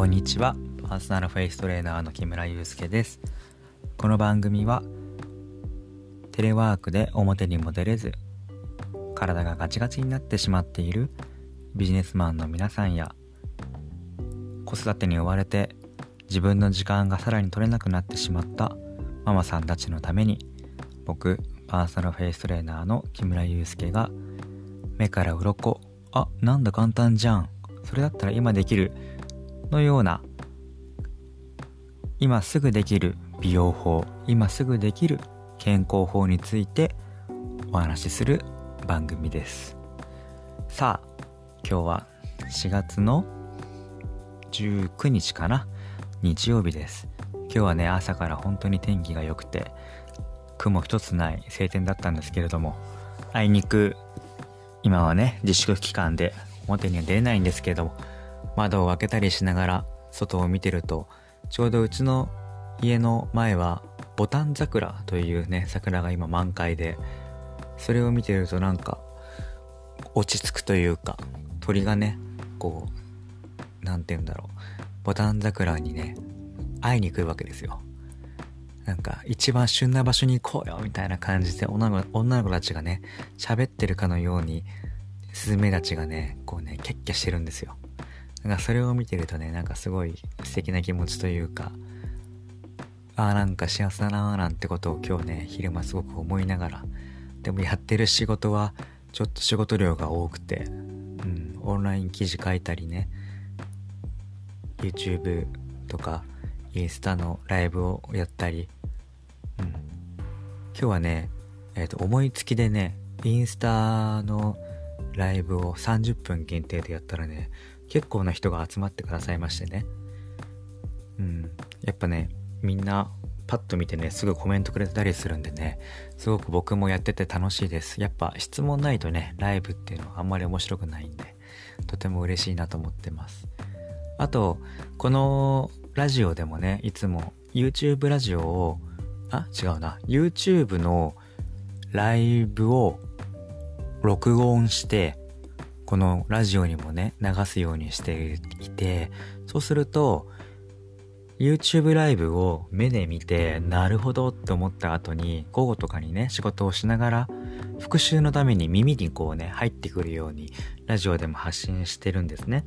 こんにちは。パーソナルフェイストレーナーの木村祐介です。この番組はテレワークで表にも出れず体がガチガチになってしまっているビジネスマンの皆さんや子育てに追われて自分の時間がさらに取れなくなってしまったママさんたちのために僕パーソナルフェイストレーナーの木村祐介が目から鱗あなんだ簡単じゃん。それだったら今できる。のような今すぐできる美容法今すぐできる健康法についてお話しする番組です。さあ今日は4月の19日かな日曜日です。今日はね朝から本当に天気が良くて雲一つない晴天だったんですけれどもあいにく今はね自粛期間で表には出れないんですけれども窓を開けたりしながら外を見てるとちょうどうちの家の前はボタン桜というね桜が今満開でそれを見てるとなんか落ち着くというか鳥がねこう何て言うんだろうボタン桜にね会いに来るわけですよ。なんか一番旬な場所に行こうよみたいな感じで女の女の子たちがね喋ってるかのようにスズメたちがねこうねキャッキャしてるんですよ。なんかそれを見てるとねなんかすごい素敵な気持ちというかああなんか幸せだなーなんてことを今日ね昼間すごく思いながらでもやってる仕事はちょっと仕事量が多くて、うん、オンライン記事書いたりね YouTube とかインスタのライブをやったり、うん、今日はね、えっ、ー、と思いつきでねインスタのライブを30分限定でやったらね結構な人が集まってくださいましてね。うん。やっぱねみんなパッと見てねすぐコメントくれたりするんでねすごく僕もやってて楽しいです。やっぱ質問ないとねライブっていうのはあんまり面白くないんでとても嬉しいなと思ってます。あとこのラジオでもねいつも YouTube ラジオをあ違うな。YouTube のライブを録音してこのラジオにもね流すようにしていてそうすると YouTube ライブを目で見てなるほどって思った後に午後とかにね仕事をしながら復習のために耳にこうね入ってくるようにラジオでも発信してるんですね。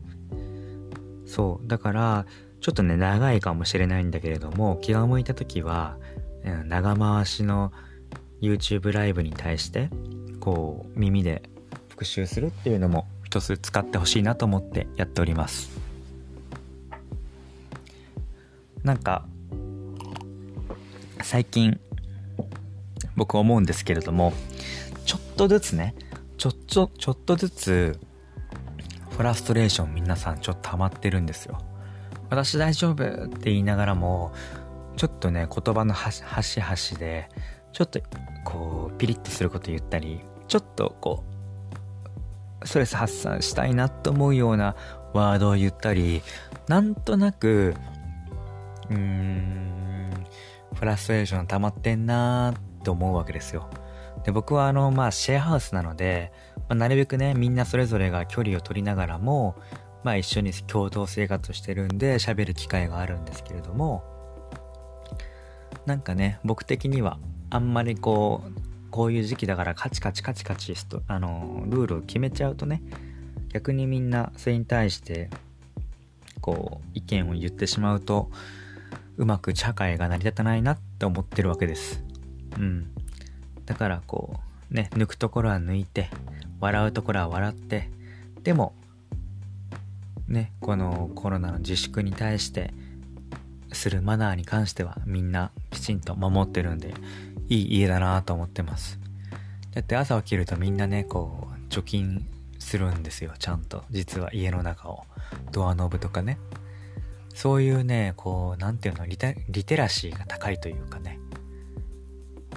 そう。だからちょっとね長いかもしれないんだけれども気が向いた時は、長回しの YouTube ライブに対してこう耳で復習するっていうのも一つ使ってほしいなと思ってやっております。なんか最近僕思うんですけれどもちょっとずつねちょっとちょっとずつフラストレーション皆さんちょっと溜まってるんですよ。私大丈夫って言いながらもちょっとね言葉の端々でちょっとこうピリッとすること言ったりちょっとこうストレス発散したいなと思うようなワードを言ったりなんとなくうーん、フラストレーション溜まってんなーって思うわけですよ。で、僕はあの、まあ、シェアハウスなので、まあ、なるべくね、みんなそれぞれが距離を取りながらも、まあ、一緒に共同生活してるんで、喋る機会があるんですけれども、なんかね、僕的には、あんまりこう、こういう時期だからカチカチカチカチと、あの、ルールを決めちゃうとね、逆にみんなそれに対して、こう、意見を言ってしまうと、うまく社会が成り立たないなって思ってるわけです。うん。だからこう、ね、抜くところは抜いて、笑うところは笑って、でも、ね、このコロナの自粛に対してするマナーに関してはみんなきちんと守ってるんで、いい家だなと思ってます。だって朝起きるとみんなね、こう、除菌するんですよ、ちゃんと。実は家の中を。ドアノブとかね。そういうね、こう、なんていうのリテ、リテラシーが高いというかね。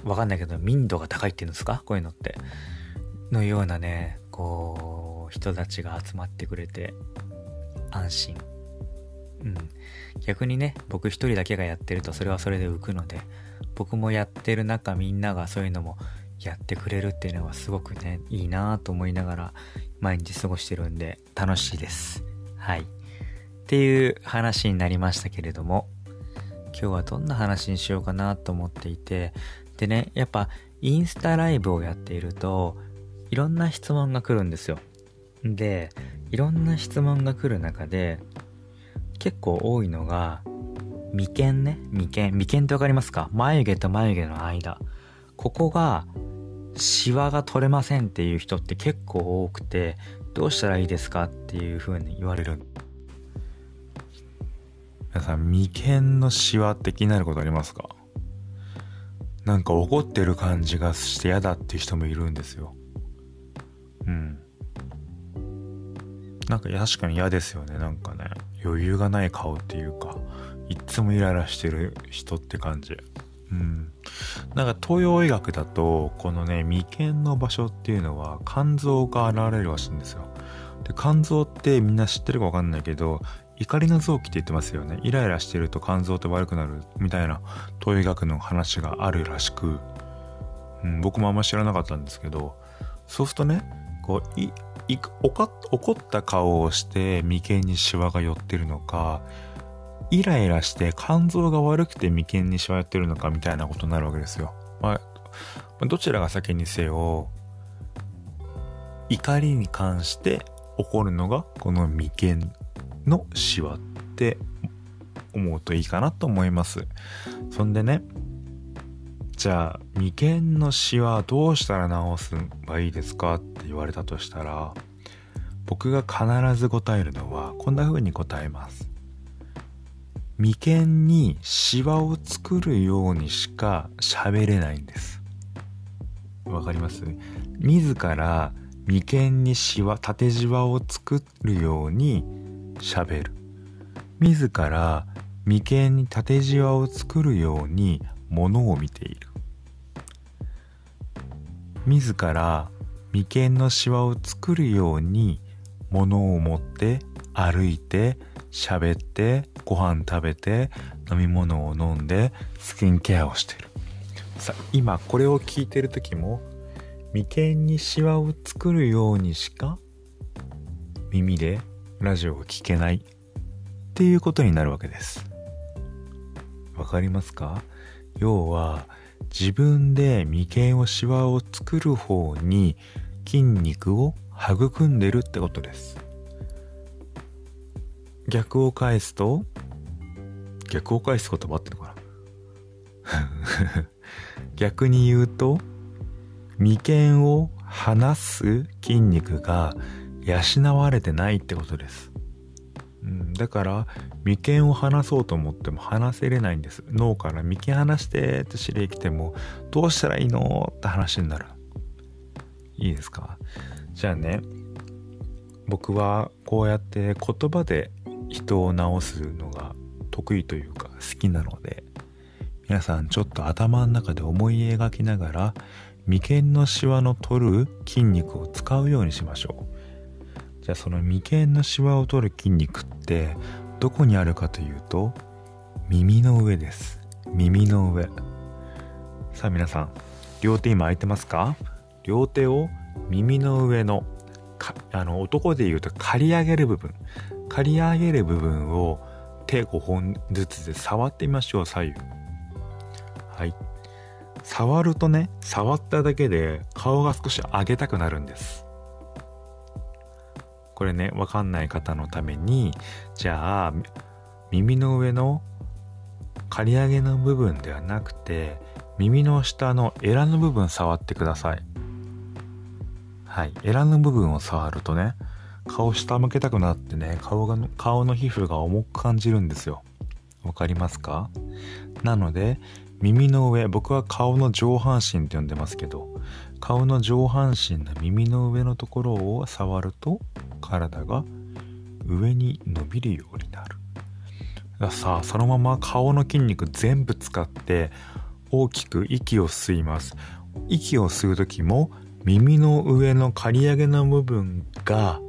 わかんないけど、民度が高いっていうんですか？こういうのって。のようなね、こう、人たちが集まってくれて、安心。うん。逆にね、僕一人だけがやってるとそれはそれで浮くので、僕もやってる中みんながそういうのもやってくれるっていうのはすごくね、いいなと思いながら毎日過ごしてるんで楽しいです。はい。っていう話になりましたけれども、今日はどんな話にしようかなと思っていて、でね、やっぱインスタライブをやっていると、いろんな質問が来るんですよ。で、いろんな質問が来る中で、結構多いのが、眉間ね、眉間。眉間ってわかりますか？眉毛と眉毛の間。ここが、シワが取れませんっていう人って結構多くて、どうしたらいいですかっていう風に言われる。皆さん、眉間のシワって気になることありますか？なんか怒ってる感じがして嫌だっていう人もいるんですよ。うん。なんか確かに嫌ですよね。なんかね、余裕がない顔っていうか、いっつもイライラしてる人って感じ。うん。なんか東洋医学だと、このね、眉間の場所っていうのは肝臓が現れるらしいんですよ。で、肝臓ってみんな知ってるかわかんないけど、怒りの臓器って言ってますよね。イライラしてると肝臓って悪くなるみたいな東洋医学の話があるらしく、うん、僕もあんま知らなかったんですけど、そうするとね、こう、怒った顔をして眉間にシワが寄ってるのか、イライラして肝臓が悪くて眉間にしわ寄ってるのかみたいなことになるわけですよ。まあ、どちらが先にせよ、怒りに関して起こるのがこの眉間のシワって思うといいかなと思います。そんでね、じゃあ眉間のシワどうしたら治すばいいですかっ言われたとしたら僕が必ず答えるのはこんな風に答えます。眉間にシワを作るようにしか喋れないんです。わかります？自ら眉間にシワ、縦じわを作るように喋る。自ら眉間に縦じわを作るように物を見ている。自ら眉間のシワを作るように物を持って歩いて喋ってご飯食べて飲み物を飲んでスキンケアをしてる。さあ今これを聞いてる時も眉間にシワを作るようにしか耳でラジオを聞けないっていうことになるわけです。わかりますか？要は自分で眉間をシワを作る方に筋肉を育んでるってことです逆を返すと、逆を返す言葉ってのかな？逆に言うと、眉間を離す筋肉が養われてないってことです。うん、だから眉間を離そうと思っても離せれないんです。脳から眉間離してって指令来てもどうしたらいいの？って話になる。いいですか？じゃあね僕はこうやって言葉で人を治すのが得意というか好きなので皆さんちょっと頭の中で思い描きながら眉間のシワの取る筋肉を使うようにしましょう。じゃあその眉間のシワを取る筋肉ってどこにあるかというと耳の上です耳の上さあ皆さん両手今空いてますか？両手を耳の上のあの男で言うと刈り上げる部分刈り上げる部分を手5本ずつで触ってみましょう、左右。はい。触るとね、触っただけで顔が少し上げたくなるんです。これね、わかんない方のために、じゃあ、耳の上の刈り上げの部分ではなくて、耳の下のエラの部分触ってください。はい。エラの部分を触るとね、顔下向けたくなってね、顔が、顔の皮膚が重く感じるんですよ。わかりますか？なので、耳の上、僕は顔の上半身って呼んでますけど、顔の上半身の耳の上のところを触ると、体が上に伸びるようになる。さあ、そのまま顔の筋肉全部使って大きく息を吸います。息を吸う時も耳の上の刈り上げの部分が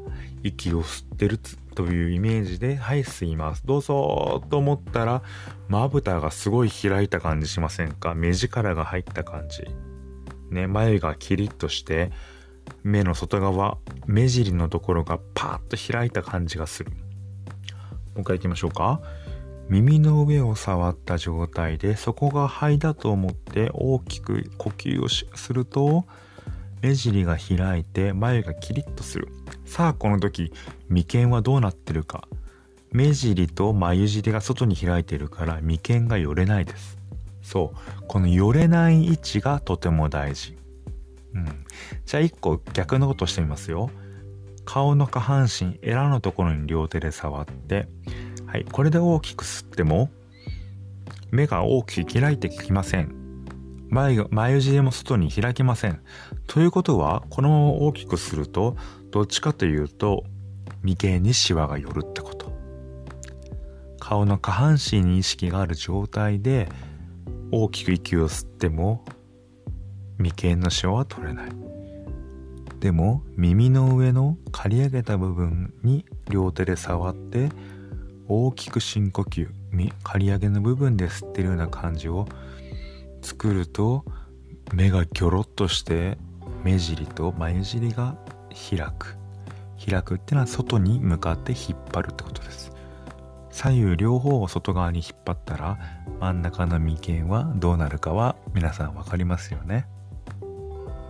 息を吸ってるというイメージで、はい、吸います。どうぞと思ったら、まぶたがすごい開いた感じしませんか？目力が入った感じ。ね、眉がキリッとして、目の外側、目尻のところがパーッと開いた感じがする。もう一回行きましょうか。耳の上を触った状態でそこが肺だと思って大きく呼吸をすると目尻が開いて眉がキリッとするさあこの時眉間はどうなってるか目尻と眉尻が外に開いてるから眉間が寄れないですそうこの寄れない位置がとても大事うんじゃあ一個逆のことしてみますよ顔の下半身エラのところに両手で触ってはい、これで大きく吸っても目が大きく開いてきません。眉眉尻も外に開きません。ということは、このまま大きくすると、どっちかというと、眉間にシワが寄るってこと。顔の下半身に意識がある状態で、大きく息を吸っても、眉間のシワは取れない。でも、耳の上の刈り上げた部分に両手で触って、大きく深呼吸。刈り上げの部分で吸ってるような感じを作ると目がギョロッとして目尻と眉尻が開く。開くっていうのは外に向かって引っ張るってことです。左右両方を外側に引っ張ったら真ん中の眉間はどうなるかは皆さん分かりますよね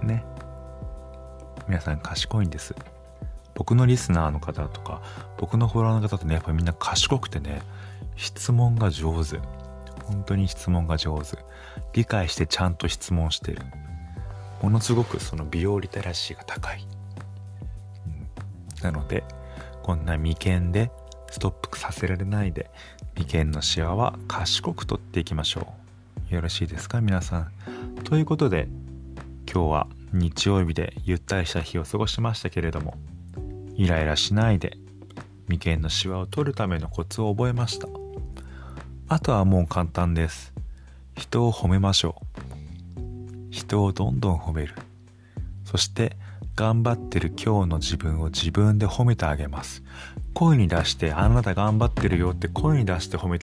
ね皆さん賢いんです僕のリスナーの方とか、僕のフォロワーの方ってね、やっぱみんな賢くてね、質問が上手。本当に質問が上手。理解してちゃんと質問してる。ものすごくその美容リテラシーが高い。うん、なので、こんな眉間でストップさせられないで、眉間のシワは賢く取っていきましょう。よろしいですか皆さん。ということで、今日は日曜日でゆったりした日を過ごしましたけれども、イライラしないで眉間のシワを取るためのコツを覚えました。あとはもう簡単です。人を褒めましょう。人をどんどん褒める。そして頑張ってる今日の自分を自分で褒めてあげます。声に出してあなた頑張ってるよって声に出して褒め